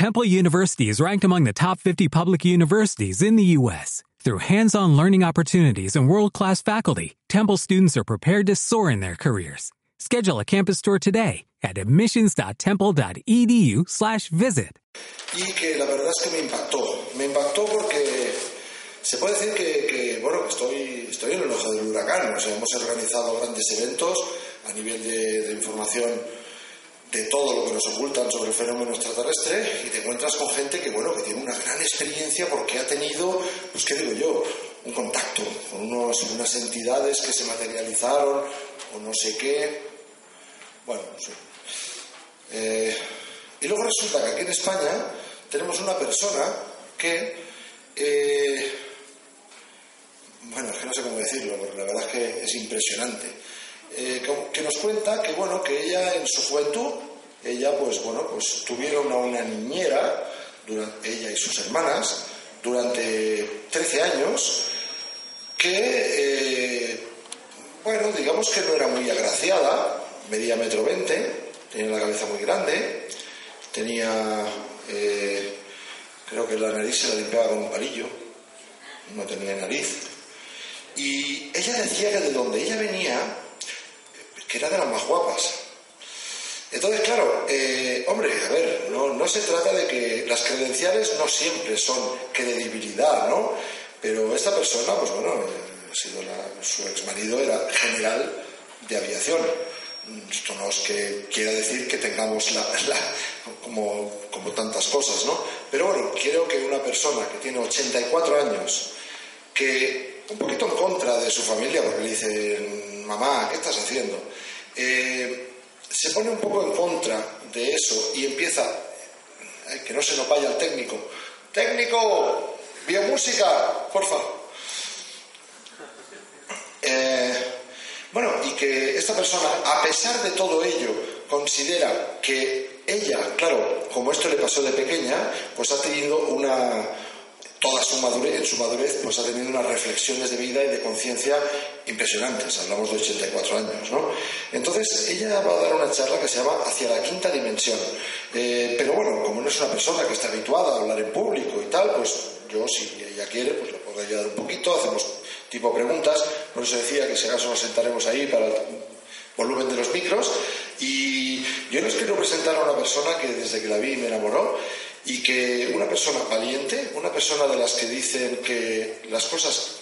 Temple University is ranked among the top 50 public universities in the U.S. Through hands-on learning opportunities and world-class faculty, Temple students are prepared to soar in their careers. Schedule a campus tour today at admissions.temple.edu/visit. Y que la verdad es que me impactó. Me impactó porque se puede decir que, que bueno, estoy, estoy en el ojo del huracán. O sea, hemos organizado grandes eventos a nivel de, de información de todo lo que nos ocultan sobre el fenómeno extraterrestre y te encuentras con gente que, bueno, que tiene una gran experiencia porque ha tenido, pues qué digo yo, un contacto con unos, unas entidades que se materializaron o no sé qué. Bueno, no sé. Eh, y luego resulta que aquí en España tenemos una persona que, eh, bueno, es que no sé cómo decirlo, porque la verdad es que es impresionante eh, que nos cuenta que bueno que ella en su juventud ella pues bueno pues tuvieron a una niñera ella y sus hermanas durante 13 años que eh, bueno digamos que no era muy agraciada medía metro veinte tenía la cabeza muy grande tenía eh, creo que la nariz se la limpiaba con un palillo no tenía nariz. Y ella decía que de donde ella venía que era de las más guapas. Entonces, claro, eh, hombre, a ver, no, no, se trata de que las credenciales no siempre son credibilidad, ¿no? Pero esta persona, pues bueno, ha sido su ex marido era general de aviación. Esto no es que quiera decir que tengamos la, como, como tantas cosas, ¿no? Pero bueno, creo que una persona que tiene 84 años, que un poquito en contra de su familia, porque le dicen, mamá, ¿qué estás haciendo? Eh, se pone un poco en contra de eso y empieza, que no se nos vaya el técnico, técnico, biomúsica, porfa. Eh, bueno, y que esta persona, a pesar de todo ello, considera que ella, claro, como esto le pasó de pequeña, pues ha tenido una, toda su madurez, en su madurez, pues ha tenido unas reflexiones de vida y de conciencia impresionantes. Hablamos de 84 años, ¿no? Entonces, ella va a dar una charla que se llama Hacia la quinta dimensión. Eh, pero bueno, como no es una persona que está habituada a hablar en público y tal, pues yo, si ella quiere, pues le puedo ayudar un poquito, hacemos tipo preguntas. Por eso decía que si acaso nos sentaremos ahí para el volumen de los micros. Y yo les quiero presentar a una persona que desde que la vi me enamoró y que una persona valiente, una persona de las que dicen que las cosas...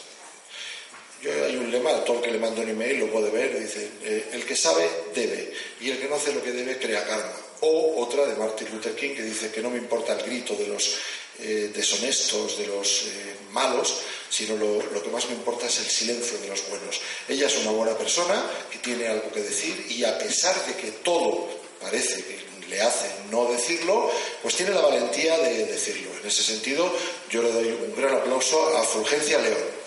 Yo hay un lema, todo el que le mando un email lo puede ver, dice, eh, el que sabe debe y el que no hace lo que debe crea karma. O otra de Martin Luther King que dice que no me importa el grito de los eh, deshonestos, de los eh, malos, sino lo, lo, que más me importa es el silencio de los buenos. Ella es una buena persona que tiene algo que decir y a pesar de que todo parece que hace no decirlo, pues tiene la valentía de decirlo. En ese sentido, yo le doy un gran aplauso a Fulgencia León.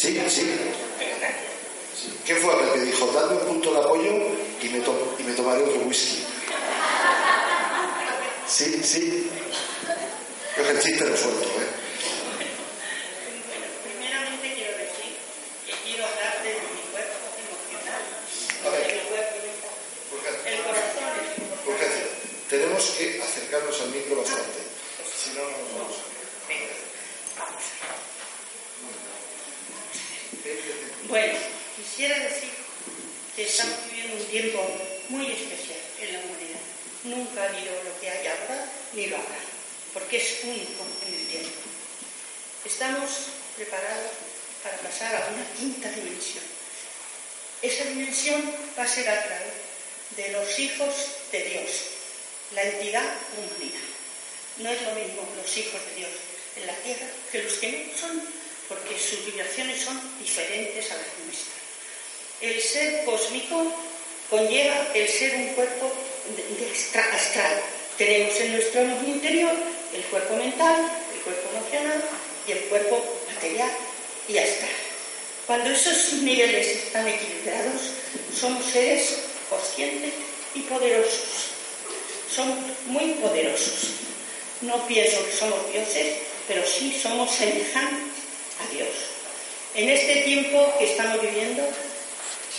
Sí, sí. ¿Qué fue el que dijo? De apoyo y me, y me tomaré otro whisky. Sí, sí. Que el chiste lo suelto, ¿eh? Primeramente quiero decir que quiero hablar de mi cuerpo emocional. A ver. El cuerpo mental. Fulgencio, El corazón es Fulgencio, tenemos que acercarnos al micro bastante. Si no, no nos vamos. Vamos. Bueno, quisiera decir que estamos viviendo un tiempo muy especial en la humanidad. Nunca ha habido lo que hay ahora, ni lo habrá, porque es único en el tiempo. Estamos preparados para pasar a una quinta dimensión. Esa dimensión va a ser a través de los hijos de Dios, la entidad humanidad. No es lo mismo los hijos de Dios en la tierra que los que no son, porque sus vibraciones son diferentes a las nuestras. El ser cósmico conlleva el ser un cuerpo astral. Tenemos en nuestro interior el cuerpo mental, el cuerpo emocional y el cuerpo material y astral. Cuando esos niveles están equilibrados, somos seres conscientes y poderosos. Somos muy poderosos. No pienso que somos dioses, pero sí somos semejantes a Dios. En este tiempo que estamos viviendo,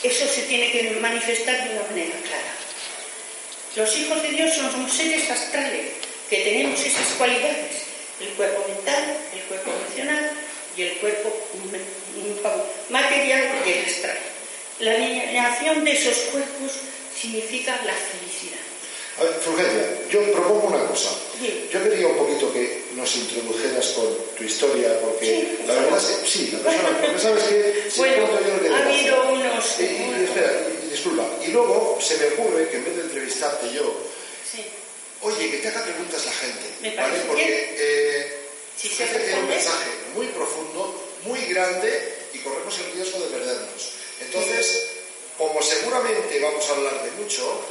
eso se tiene que manifestar de una manera clara. Los hijos de Dios somos seres astrales, que tenemos esas cualidades, el cuerpo mental, el cuerpo emocional y el cuerpo material y el astral. La alineación de esos cuerpos significa la felicidad. A yo propongo una cosa. Yo quería un poquito que nos introdujeras con tu historia, porque la verdad es que sí, la persona, porque sabes que bueno, yo ha habido unos... Y, y, espera, disculpa, y luego se me ocurre que en vez de entrevistarte yo, sí. oye, que te haga preguntas la gente, me ¿vale? Porque eh, si se tiene un mensaje muy profundo, muy grande, y corremos el riesgo de perdernos. Entonces, como seguramente vamos a hablar de mucho,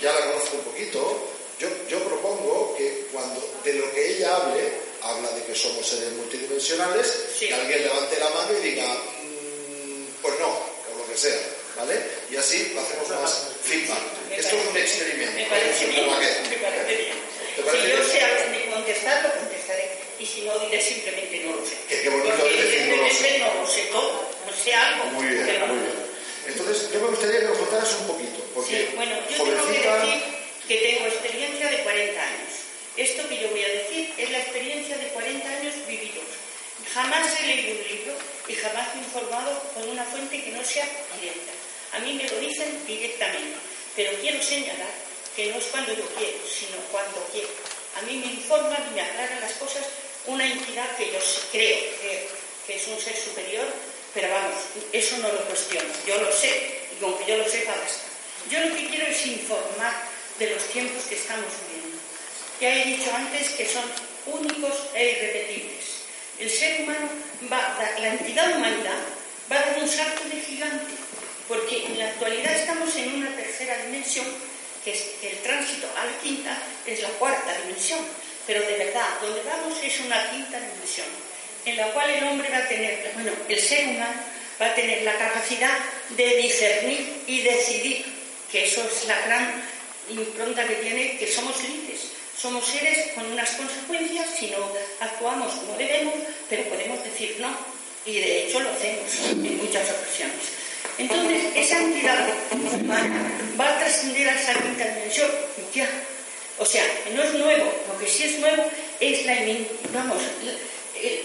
ya la conozco un poquito, yo, yo propongo que cuando de lo que ella hable, habla de que somos seres multidimensionales, que alguien levante la mano y diga, mm, pues no, o lo que sea, ¿vale? Y así lo hacemos más feedback. Esto es un experimento. Me parece bien. Me parece bien. si yo sé algo de contestar, lo contestaré. Y si no, diré simplemente no lo sé. Qué, bonito Porque decir no lo sé. no lo sé todo, no sé algo. Muy bien, que no muy bien. Entonces, yo me gustaría que nos contaras un poquito. Porque sí, bueno, yo tengo que decir que tengo experiencia de 40 años. Esto que yo voy a decir es la experiencia de 40 años vividos. Jamás he leído un libro y jamás he informado con una fuente que no sea directa. A mí me lo dicen directamente, pero quiero señalar que no es cuando yo quiero, sino cuando quiero. A mí me informan y me aclaran las cosas una entidad que yo creo, que es un ser superior pero vamos, eso lo cuestiono. Yo lo sé y con que yo lo sepa basta. Yo lo que quiero es informar de los tiempos que estamos viviendo. Ya he dicho antes que son únicos e irrepetibles. El ser humano va, la entidad humanidad va a dar un salto de gigante, porque en la actualidad estamos en una tercera dimensión, que es el tránsito a la quinta es la cuarta dimensión, pero de verdad, donde vamos es una quinta dimensión en la cual el hombre va a tener, bueno, el ser humano va a tener la capacidad de discernir y decidir, que eso es la gran impronta que tiene, que somos libres. Somos seres con unas consecuencias si no actuamos como debemos, pero podemos decir no, y de hecho lo hacemos en muchas ocasiones. Entonces, esa entidad humana va a trascender a esa quinta dimensión ya. O sea, no es nuevo, lo que sí es nuevo es la, vamos,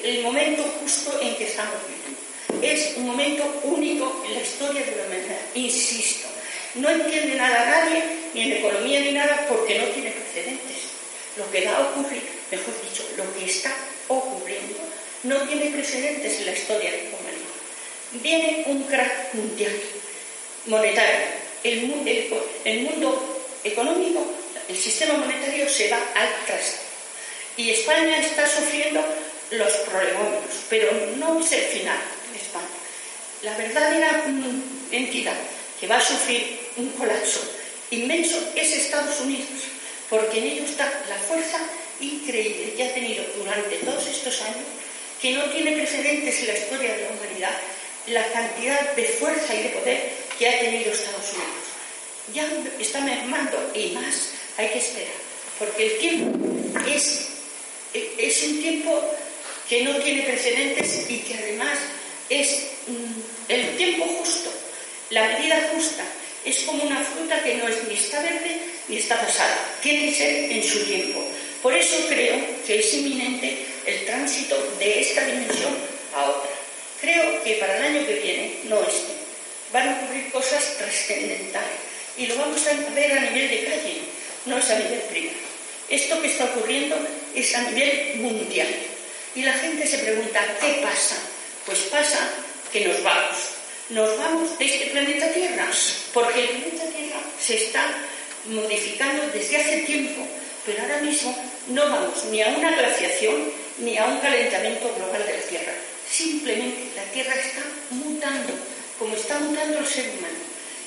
el, momento justo en que estamos viviendo. Es un momento único en la historia de la humanidad, insisto. No entiende nada nadie, ni en economía ni nada, porque no tiene precedentes. Lo que va a ocurrir, mejor dicho, lo que está ocurriendo, no tiene precedentes en la historia de la humanidad. Viene un crack mundial, monetario. El, el mundo económico, el sistema monetario se va al traste. Y España está sufriendo los problemas, pero no es el final. La verdadera entidad que va a sufrir un colapso inmenso es Estados Unidos, porque en ello está la fuerza increíble que ha tenido durante todos estos años, que no tiene precedentes en la historia de la humanidad, la cantidad de fuerza y de poder que ha tenido Estados Unidos. Ya está mermando y más hay que esperar, porque el tiempo es, es un tiempo que no tiene precedentes y que además es mm, el tiempo justo, la medida justa. Es como una fruta que no es ni está verde ni está pasada, tiene que ser en su tiempo. Por eso creo que es inminente el tránsito de esta dimensión a otra. Creo que para el año que viene, no este, van a ocurrir cosas trascendentales y lo vamos a ver a nivel de calle, no es a nivel privado. Esto que está ocurriendo es a nivel mundial. Y la gente se pregunta, ¿qué pasa? Pues pasa que nos vamos. Nos vamos de este planeta Tierra, porque el planeta Tierra se está modificando desde hace tiempo, pero ahora mismo no vamos ni a una glaciación ni a un calentamiento global de la Tierra. Simplemente la Tierra está mutando, como está mutando el ser humano.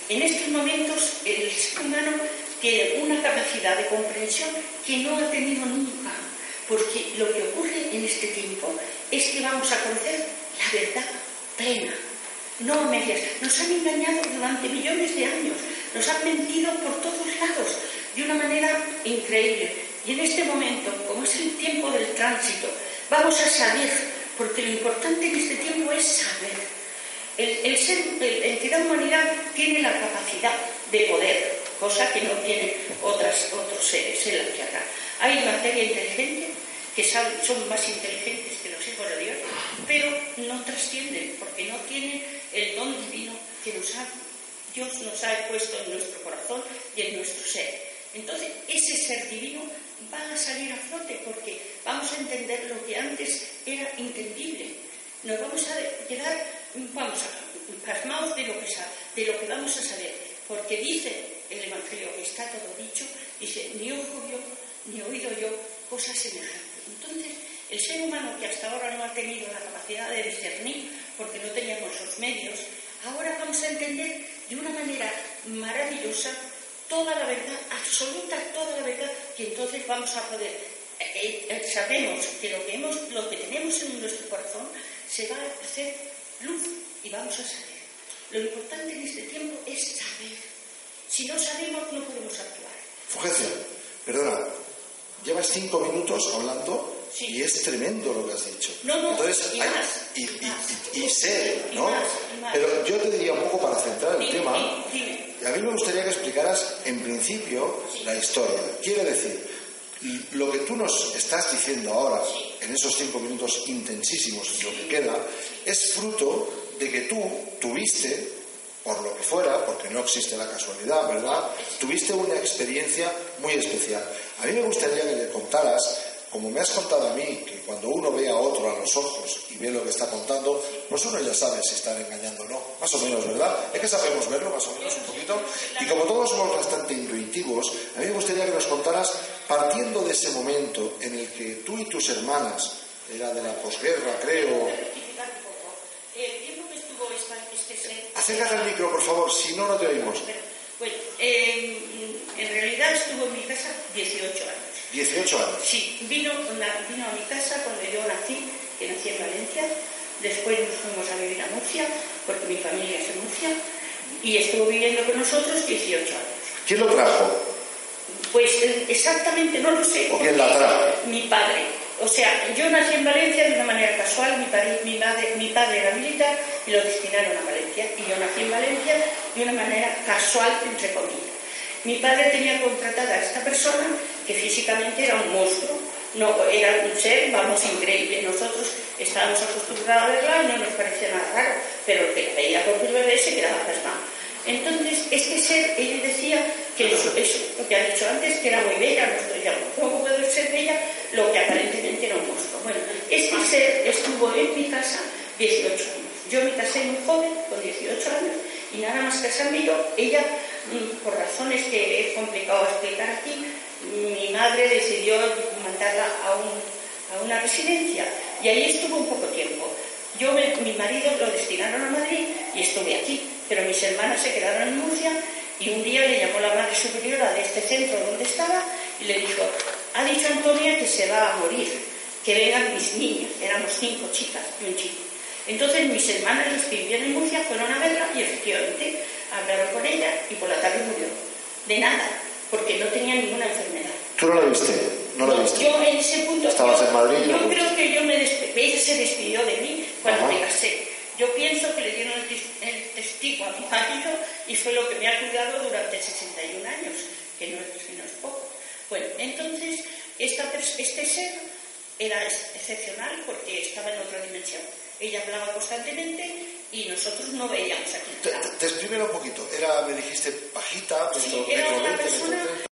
En estos momentos el ser humano tiene una capacidad de comprensión que no ha tenido nunca, porque lo que ocurre en este tiempo es que vamos a conocer verdad plena, no a medias. Nos han engañado durante millones de años, nos han mentido por todos lados, de una manera increíble. Y en este momento, como es el tiempo del tránsito, vamos a saber, porque lo importante en este tiempo es saber. El, ser, el, entidad humanidad tiene la capacidad de poder, cosa que no tienen otras, otros seres en la Tierra. Hay materia inteligente que son más inteligentes que los hijos de Dios, pero no trascienden porque no tienen el don divino que nos ha, Dios nos ha puesto en nuestro corazón y en nuestro ser. Entonces, ese ser divino va a salir a flote porque vamos a entender lo que antes era entendible. Nos vamos a quedar, vamos a pasmados de lo que, de lo que vamos a saber, porque dice el Evangelio que está todo dicho, dice, ni ojo vio, ni oído yo cosas semejantes. Entonces, el ser humano que hasta ahora no ha tenido la capacidad de discernir, porque no teníamos los medios, ahora vamos a entender de una manera maravillosa toda la verdad, absoluta toda la verdad, que entonces vamos a poder, eh, eh, sabemos que lo que, hemos, lo que tenemos en nuestro corazón se va a hacer luz y vamos a saber. Lo importante en este tiempo es saber. Si no sabemos, no podemos actuar. Fugencia, perdona, llevas cinco minutos hablando y es tremendo lo que has dicho. No, no, Entonces, y, hay, más, y, y, y, sé, ¿no? más, y más. Pero yo te diría un poco para centrar el tema. Dime. A mí me gustaría que explicaras en principio la historia. Quiere decir, lo que tú nos estás diciendo ahora, en esos cinco minutos intensísimos, lo que queda, es fruto de que tú tuviste, por lo que fuera, porque no existe la casualidad, ¿verdad? Tuviste una experiencia muy especial. A mí me gustaría que le contaras como me has contado a mí, que cuando uno ve a otro a los ojos y ve lo que está contando, pues uno ya sabe si está engañando o no. Más o menos, ¿verdad? Es que sabemos verlo, más o menos, un poquito. Y como todos somos bastante intuitivos, a mí me gustaría que nos contaras, partiendo de ese momento en el que tú y tus hermanas, era de la posguerra, creo. El tiempo que estuvo este. Acércate al micro, por favor, si no, no te oímos. Bueno, eh, en realidad estuvo en mi casa 18 años. 18 años. Sí, vino, vino a mi casa cuando yo nací, que nací en Valencia. Después nos fuimos a vivir a Murcia, porque mi familia es de Murcia, y estuvo viviendo con nosotros 18 años. ¿Quién lo trajo? Pues eh, exactamente no lo sé. ¿O quién la trajo? Mi padre. O sea, yo nací en Valencia de una manera casual, mi, padre, mi, madre, mi padre era militar y lo destinaron a Valencia. Y yo nací en Valencia de una manera casual, entre comillas. Mi padre tenía contratada a esta persona que físicamente era un monstruo, no, era un ser, vamos, increíble. Nosotros estábamos acostumbrados a verla y no nos parecía nada raro, pero el que la veía por primera vez se quedaba pasmado. Entonces, ser, ella decía que eso, eso, lo que ha dicho antes, que era muy bella, nosotros decíamos, ¿cómo puede ser bella lo que aparentemente era un? Bueno, este ser estuvo en mi casa 18 años. Yo me casé muy joven, con 18 años, y nada más casarme yo, ella, mm, por razones que es complicado explicar aquí, mi madre decidió mandarla a, a una residencia y ahí estuvo un poco tiempo. Yo, mi marido lo destinaron a Madrid y estuve aquí, pero mis hermanas se quedaron en Murcia y un día le llamó la madre superiora de este centro donde estaba y le dijo, ha dicho Antonia que se va a morir, que vengan mis niñas, éramos cinco chicas y un chico. Entonces mis hermanas, las que vivían en Murcia, fueron a verla y efectivamente hablaron con ella y por la tarde murió. De nada, porque no tenía ninguna enfermedad. ¿Tú no la viste? No la viste. Yo en ese punto. Estabas yo, en Madrid. Yo no creo que yo me ella se despidió de mí cuando Ajá. me casé. Yo pienso que le dieron el, a mi marido y fue lo que me ha cuidado durante 61 años, que no, es- que no es poco. Bueno, entonces esta, este ser era ex- excepcional porque estaba en otra dimensión. Ella hablaba constantemente y nosotros no veíamos aquí. Te, te, te un poquito. Era, me dijiste, bajita, Sí, era una 20, metro persona 30.